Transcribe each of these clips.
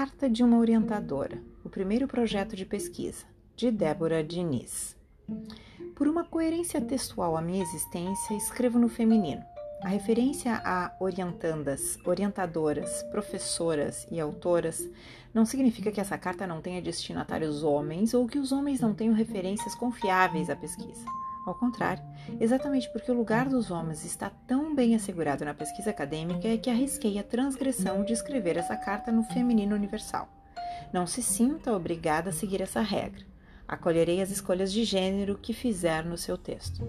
Carta de uma Orientadora, o primeiro projeto de pesquisa, de Débora Diniz. Por uma coerência textual à minha existência, escrevo no feminino. A referência a orientandas, orientadoras, professoras e autoras não significa que essa carta não tenha destinatários homens ou que os homens não tenham referências confiáveis à pesquisa. Ao contrário, exatamente porque o lugar dos homens está tão bem assegurado na pesquisa acadêmica é que arrisquei a transgressão de escrever essa carta no feminino universal. Não se sinta obrigada a seguir essa regra. Acolherei as escolhas de gênero que fizer no seu texto.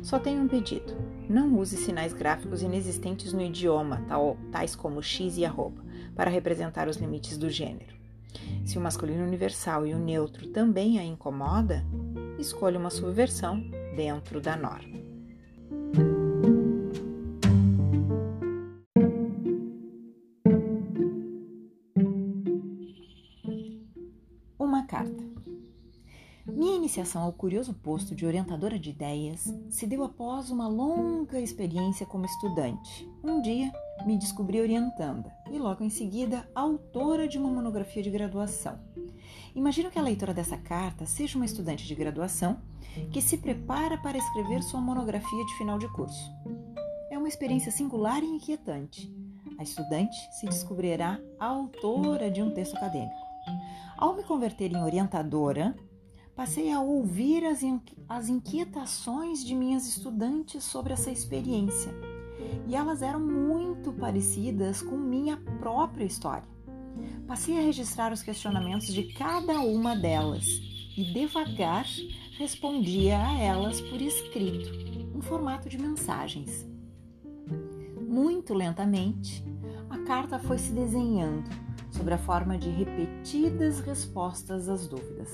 Só tenho um pedido: não use sinais gráficos inexistentes no idioma, tais como x e arroba, para representar os limites do gênero. Se o masculino universal e o neutro também a incomoda, escolha uma subversão dentro da norma. Uma carta. Minha iniciação ao curioso posto de orientadora de ideias se deu após uma longa experiência como estudante. Um dia me descobri orientanda e logo em seguida autora de uma monografia de graduação. Imagino que a leitora dessa carta seja uma estudante de graduação que se prepara para escrever sua monografia de final de curso. É uma experiência singular e inquietante. A estudante se descobrirá autora de um texto acadêmico. Ao me converter em orientadora, passei a ouvir as, inquietações de minhas estudantes sobre essa experiência. E elas eram muito parecidas com minha própria história. Passei a registrar os questionamentos de cada uma delas e devagar respondia a elas por escrito, em formato de mensagens. Muito lentamente, a carta foi se desenhando sobre a forma de repetidas respostas às dúvidas.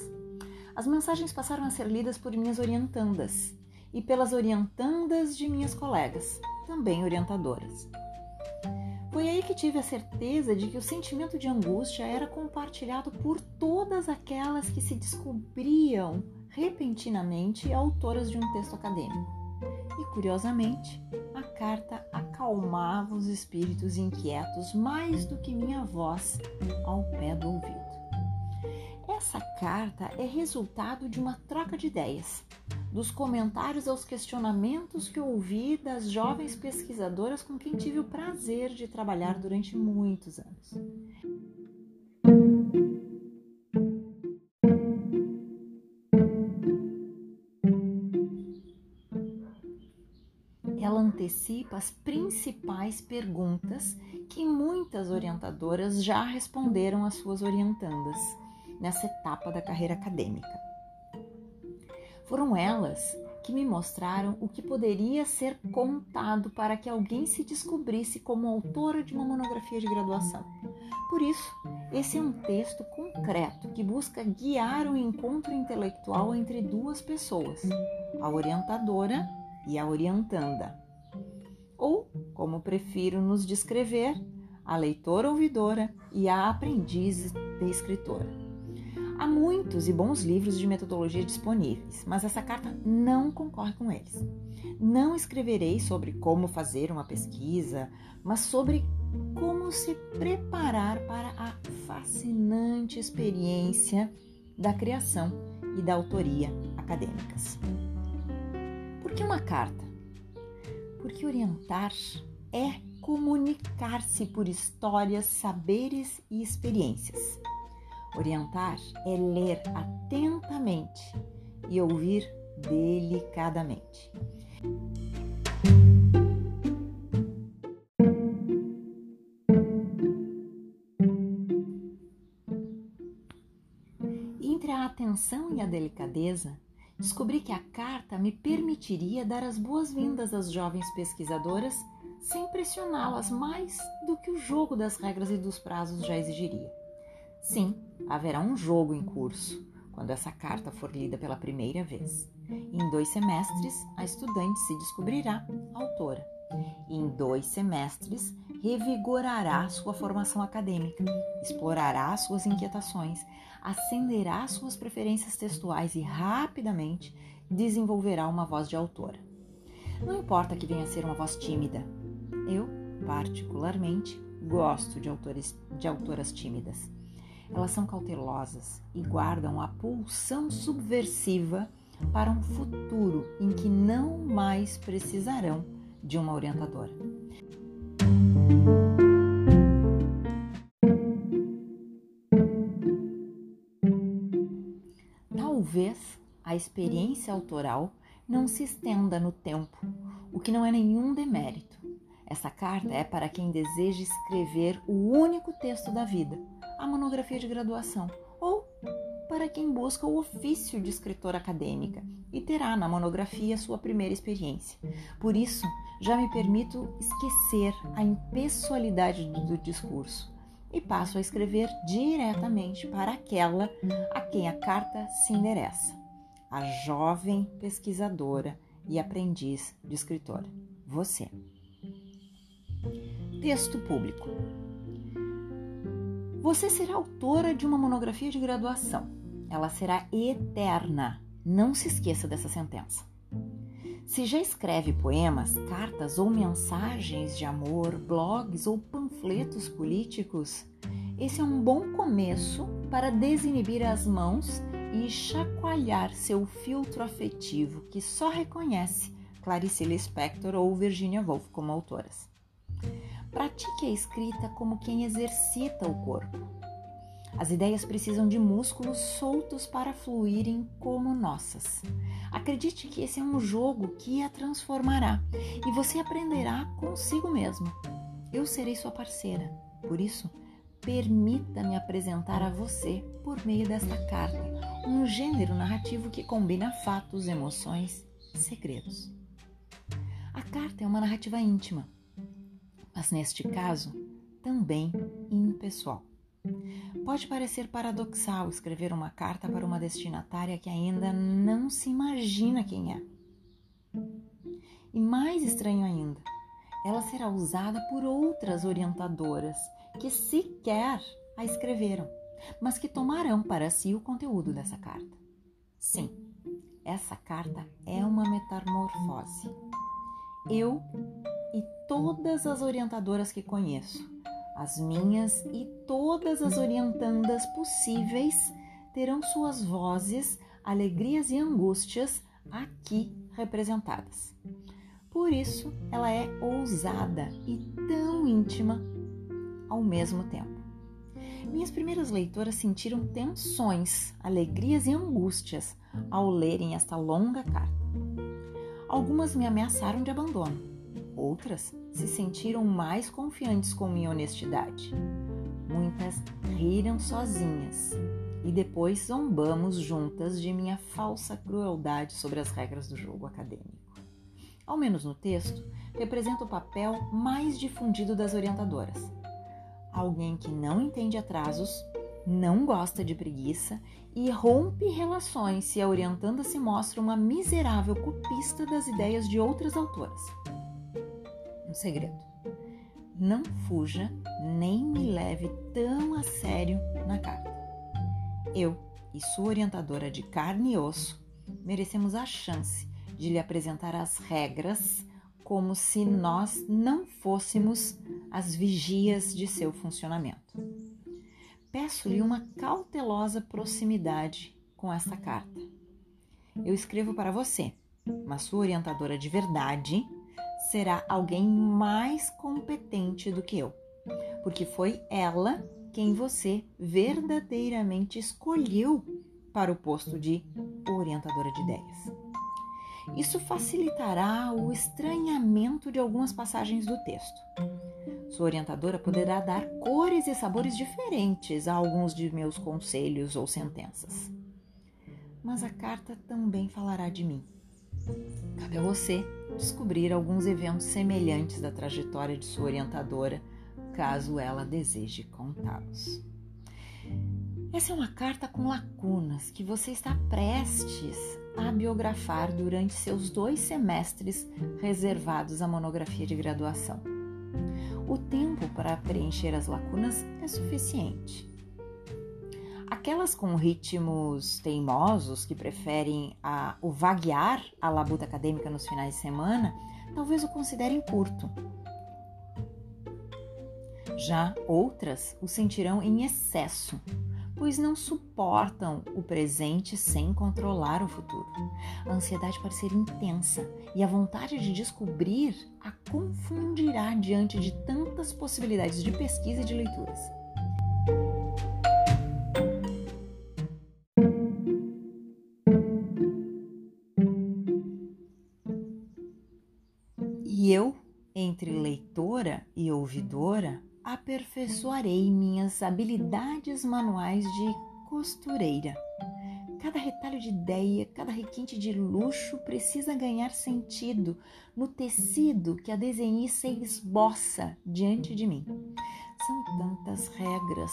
As mensagens passaram a ser lidas por minhas orientandas e pelas orientandas de minhas colegas, também orientadoras. Foi aí que tive a certeza de que o sentimento de angústia era compartilhado por todas aquelas que se descobriam repentinamente autoras de um texto acadêmico. E curiosamente, a carta acalmava os espíritos inquietos mais do que minha voz ao pé do ouvido. Essa carta é resultado de uma troca de ideias, dos comentários aos questionamentos que ouvi das jovens pesquisadoras com quem tive o prazer de trabalhar durante muitos anos. Ela antecipa as principais perguntas que muitas orientadoras já responderam às suas orientandas nessa etapa da carreira acadêmica. Foram elas que me mostraram o que poderia ser contado para que alguém se descobrisse como autora de uma monografia de graduação. Por isso, esse é um texto concreto que busca guiar o um encontro intelectual entre duas pessoas, a orientadora e a orientanda. Ou, como prefiro nos descrever, a leitora ouvidora e a aprendiz de escritora. Há muitos e bons livros de metodologia disponíveis, mas essa carta não concorre com eles. Não escreverei sobre como fazer uma pesquisa, mas sobre como se preparar para a fascinante experiência da criação e da autoria acadêmicas. Por que uma carta? Porque orientar é comunicar-se por histórias, saberes e experiências. Orientar é ler atentamente e ouvir delicadamente. Entre a atenção e a delicadeza, descobri que a carta me permitiria dar as boas-vindas às jovens pesquisadoras sem pressioná-las mais do que o jogo das regras e dos prazos já exigiria. Sim, haverá um jogo em curso quando essa carta for lida pela primeira vez. Em dois semestres, a estudante se descobrirá autora. Em dois semestres, revigorará sua formação acadêmica, explorará suas inquietações, acenderá suas preferências textuais e rapidamente desenvolverá uma voz de autora. Não importa que venha a ser uma voz tímida. Eu, particularmente, gosto de, autores, de autoras tímidas Elas são cautelosas e guardam a pulsão subversiva para um futuro em que não mais precisarão de uma orientadora. Talvez a experiência autoral não se estenda no tempo, o que não é nenhum demérito. Essa carta é para quem deseja escrever o único texto da vida, a monografia de graduação, ou para quem busca o ofício de escritora acadêmica e terá na monografia sua primeira experiência. Por isso, já me permito esquecer a impessoalidade do discurso e passo a escrever diretamente para aquela a quem a carta se endereça, a jovem pesquisadora e aprendiz de escritora, você. Texto público. Você será autora de uma monografia de graduação. Ela será eterna. Não se esqueça dessa sentença. Se já escreve poemas, cartas ou mensagens de amor, blogs ou panfletos políticos, esse é um bom começo para desinibir as mãos e chacoalhar seu filtro afetivo que só reconhece Clarice Lispector ou Virginia Woolf como autoras. Pratique a escrita como quem exercita o corpo. As ideias precisam de músculos soltos para fluírem como nossas. Acredite que esse é um jogo que a transformará e você aprenderá consigo mesmo. Eu serei sua parceira, por isso, permita-me apresentar a você, por meio desta carta, um gênero narrativo que combina fatos, emoções e segredos. A carta é uma narrativa íntima mas neste caso, também impessoal. Pode parecer paradoxal escrever uma carta para uma destinatária que ainda não se imagina quem é. E mais estranho ainda, ela será usada por outras orientadoras que sequer a escreveram, mas que tomarão para si o conteúdo dessa carta. Sim, essa carta é uma metamorfose. Eu e todas as orientadoras que conheço, as minhas e todas as orientandas possíveis terão suas vozes, alegrias e angústias aqui representadas. Por isso, ela é ousada e tão íntima ao mesmo tempo. Minhas primeiras leitoras sentiram tensões, alegrias e angústias ao lerem esta longa carta. Algumas me ameaçaram de abandono, Outras se sentiram mais confiantes com minha honestidade. Muitas riram sozinhas e depois zombamos juntas de minha falsa crueldade sobre as regras do jogo acadêmico. Ao menos no texto, representa o papel mais difundido das orientadoras. Alguém que não entende atrasos, não gosta de preguiça e rompe relações se a orientanda se mostra uma miserável copista das ideias de outras autoras um segredo. Não fuja nem me leve tão a sério na carta. Eu e sua orientadora de carne e osso merecemos a chance de lhe apresentar as regras como se nós não fôssemos as vigias de seu funcionamento. Peço-lhe uma cautelosa proximidade com esta carta. Eu escrevo para você, mas sua orientadora de verdade será alguém mais competente do que eu, porque foi ela quem você verdadeiramente escolheu para o posto de orientadora de ideias. Isso facilitará o estranhamento de algumas passagens do texto. Sua orientadora poderá dar cores e sabores diferentes a alguns de meus conselhos ou sentenças. Mas a carta também falará de mim. Cabe a você descobrir alguns eventos semelhantes da trajetória de sua orientadora, caso ela deseje contá-los. Essa é uma carta com lacunas que você está prestes a biografar durante seus dois semestres reservados à monografia de graduação. O tempo para preencher as lacunas é suficiente. Aquelas com ritmos teimosos que preferem a, o vaguear a labuta acadêmica nos finais de semana, talvez o considerem curto. Já outras o sentirão em excesso, pois não suportam o presente sem controlar o futuro. A ansiedade pode ser intensa e a vontade de descobrir a confundirá diante de tantas possibilidades de pesquisa e de leituras. Aperfeiçoarei minhas habilidades manuais de costureira. Cada retalho de ideia, cada requinte de luxo precisa ganhar sentido no tecido que a desenhista esboça diante de mim. São tantas regras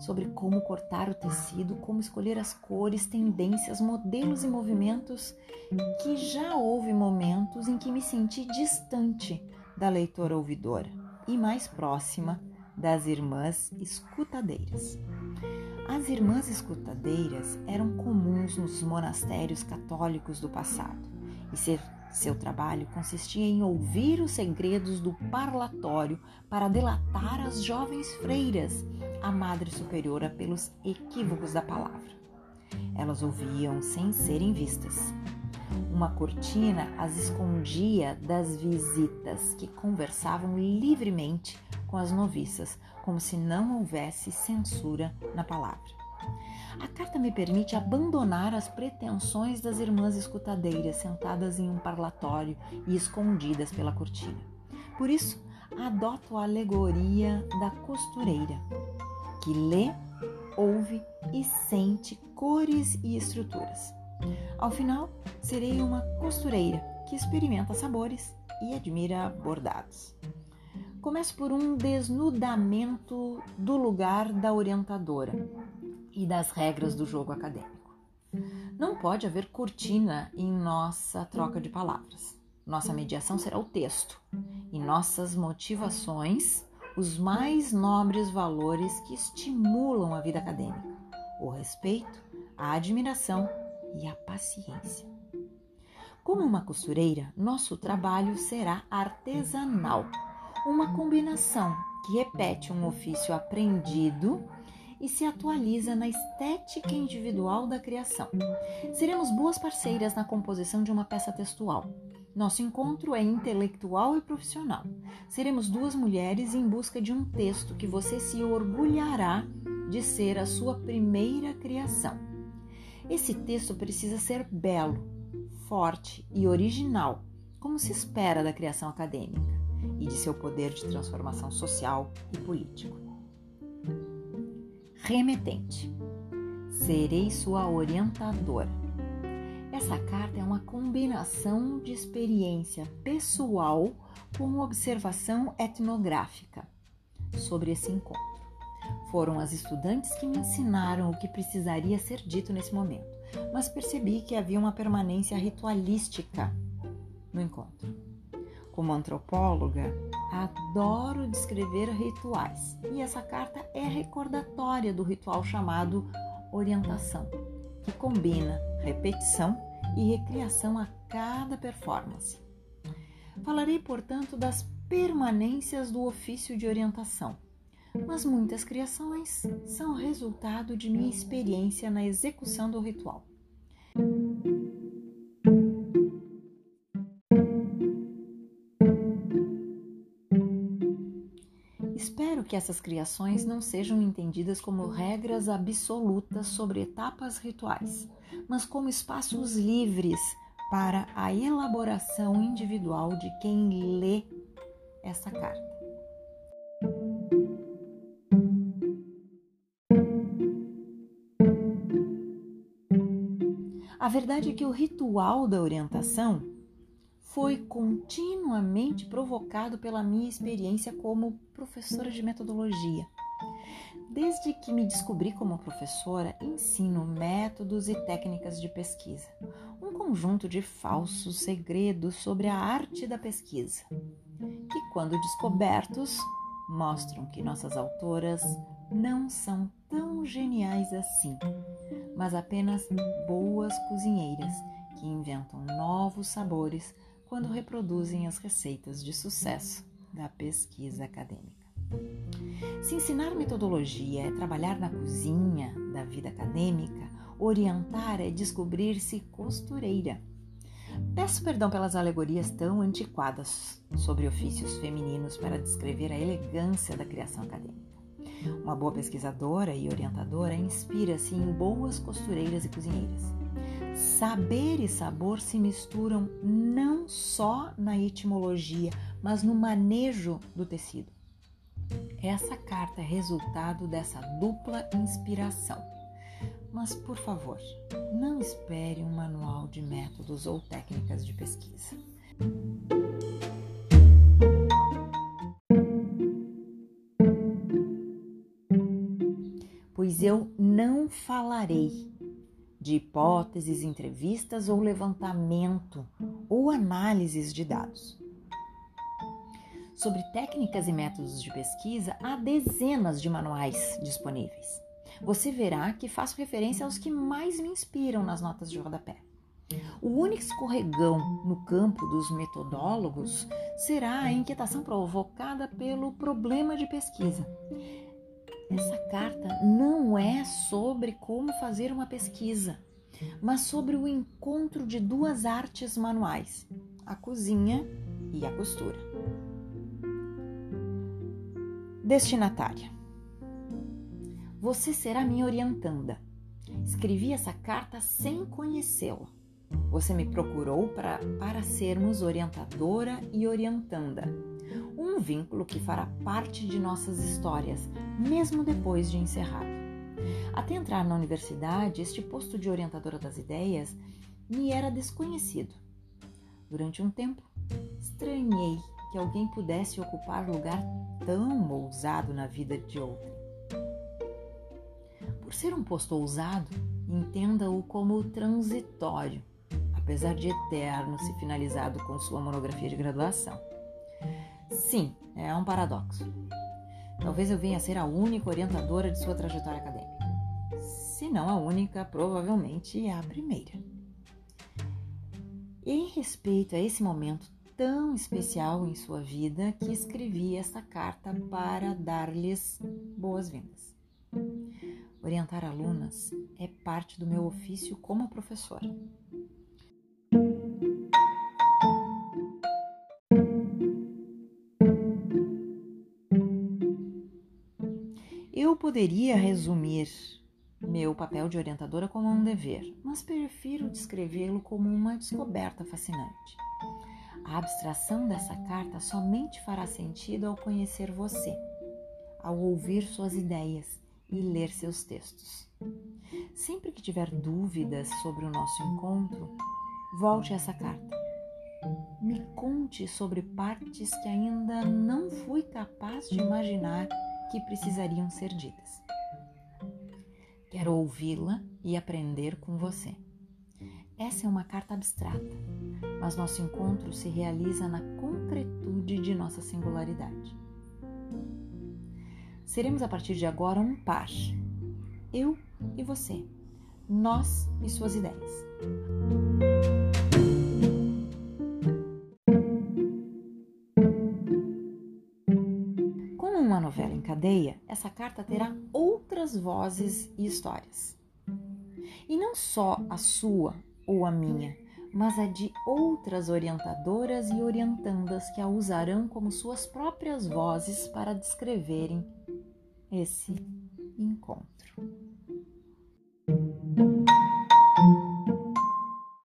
sobre como cortar o tecido, como escolher as cores, tendências, modelos e movimentos, que já houve momentos em que me senti distante da leitora ouvidora e mais próxima das irmãs escutadeiras. As irmãs escutadeiras eram comuns nos monastérios católicos do passado e seu trabalho consistia em ouvir os segredos do parlatório para delatar as jovens freiras, a Madre Superiora, pelos equívocos da palavra. Elas ouviam sem serem vistas. Uma cortina as escondia das visitas que conversavam livremente com as noviças, como se não houvesse censura na palavra. A carta me permite abandonar as pretensões das irmãs escutadeiras sentadas em um parlatório e escondidas pela cortina. Por isso, adoto a alegoria da costureira, que lê, ouve e sente cores e estruturas. Ao final, serei uma costureira que experimenta sabores e admira bordados. Começo por um desnudamento do lugar da orientadora e das regras do jogo acadêmico. Não pode haver cortina em nossa troca de palavras. Nossa mediação será o texto e nossas motivações, os mais nobres valores que estimulam a vida acadêmica: o respeito, a admiração e a paciência. Como uma costureira, nosso trabalho será artesanal uma combinação que repete um ofício aprendido e se atualiza na estética individual da criação. Seremos boas parceiras na composição de uma peça textual. Nosso encontro é intelectual e profissional. Seremos duas mulheres em busca de um texto que você se orgulhará de ser a sua primeira criação. Esse texto precisa ser belo, forte e original, como se espera da criação acadêmica e de seu poder de transformação social e político. Remetente. Serei sua orientadora. Essa carta é uma combinação de experiência pessoal com observação etnográfica sobre esse encontro. Foram as estudantes que me ensinaram o que precisaria ser dito nesse momento, mas percebi que havia uma permanência ritualística no encontro. Como antropóloga, adoro descrever rituais e essa carta é recordatória do ritual chamado orientação, que combina repetição e recriação a cada performance. Falarei, portanto, das permanências do ofício de orientação, mas muitas criações são resultado de minha experiência na execução do ritual. Que essas criações não sejam entendidas como regras absolutas sobre etapas rituais, mas como espaços livres para a elaboração individual de quem lê essa carta. A verdade é que o ritual da orientação foi continuamente provocado pela minha experiência como professora de metodologia. Desde que me descobri como professora, ensino métodos e técnicas de pesquisa, um conjunto de falsos segredos sobre a arte da pesquisa, que, quando descobertos, mostram que nossas autoras não são tão geniais assim, mas apenas boas cozinheiras que inventam novos sabores quando reproduzem as receitas de sucesso da pesquisa acadêmica. Se ensinar metodologia é trabalhar na cozinha da vida acadêmica, orientar é descobrir-se costureira. Peço perdão pelas alegorias tão antiquadas sobre ofícios femininos para descrever a elegância da criação acadêmica. Uma boa pesquisadora e orientadora inspira-se em boas costureiras e cozinheiras. Saber e sabor se misturam não só na etimologia, mas no manejo do tecido. Essa carta é resultado dessa dupla inspiração. Mas, por favor, não espere um manual de métodos ou técnicas de pesquisa. Pois eu não falarei de hipóteses, entrevistas ou levantamento ou análises de dados. Sobre técnicas e métodos de pesquisa, há dezenas de manuais disponíveis. Você verá que faço referência aos que mais me inspiram nas notas de rodapé. O único escorregão no campo dos metodólogos será a inquietação provocada pelo problema de pesquisa. Essa carta não é sobre como fazer uma pesquisa, mas sobre o encontro de duas artes manuais, a cozinha e a costura. Destinatária. Você será minha orientanda. Escrevi essa carta sem conhecê-la. Você me procurou pra, para sermos orientadora e orientanda. Um vínculo que fará parte de nossas histórias, mesmo depois de encerrado. Até entrar na universidade, este posto de orientadora das ideias me era desconhecido. Durante um tempo, estranhei que alguém pudesse ocupar lugar tão ousado na vida de outrem. Por ser um posto ousado, entenda-o como transitório, apesar de eterno se finalizado com sua monografia de graduação. Sim, é um paradoxo. Talvez eu venha a ser a única orientadora de sua trajetória acadêmica. Se não a única, provavelmente a primeira. E em respeito a esse momento tão especial em sua vida que escrevi esta carta para dar-lhes boas-vindas. Orientar alunas é parte do meu ofício como professora. Poderia resumir meu papel de orientadora como um dever, mas prefiro descrevê-lo como uma descoberta fascinante. A abstração dessa carta somente fará sentido ao conhecer você, ao ouvir suas ideias e ler seus textos. Sempre que tiver dúvidas sobre o nosso encontro, volte a essa carta. Me conte sobre partes que ainda não fui capaz de imaginar que precisariam ser ditas. Quero ouvi-la e aprender com você. Essa é uma carta abstrata, mas nosso encontro se realiza na concretude de nossa singularidade. Seremos a partir de agora um par, eu e você, nós e suas ideias. Cadeia, essa carta terá outras vozes e histórias. E não só a sua ou a minha, mas a de outras orientadoras e orientandas que a usarão como suas próprias vozes para descreverem esse encontro.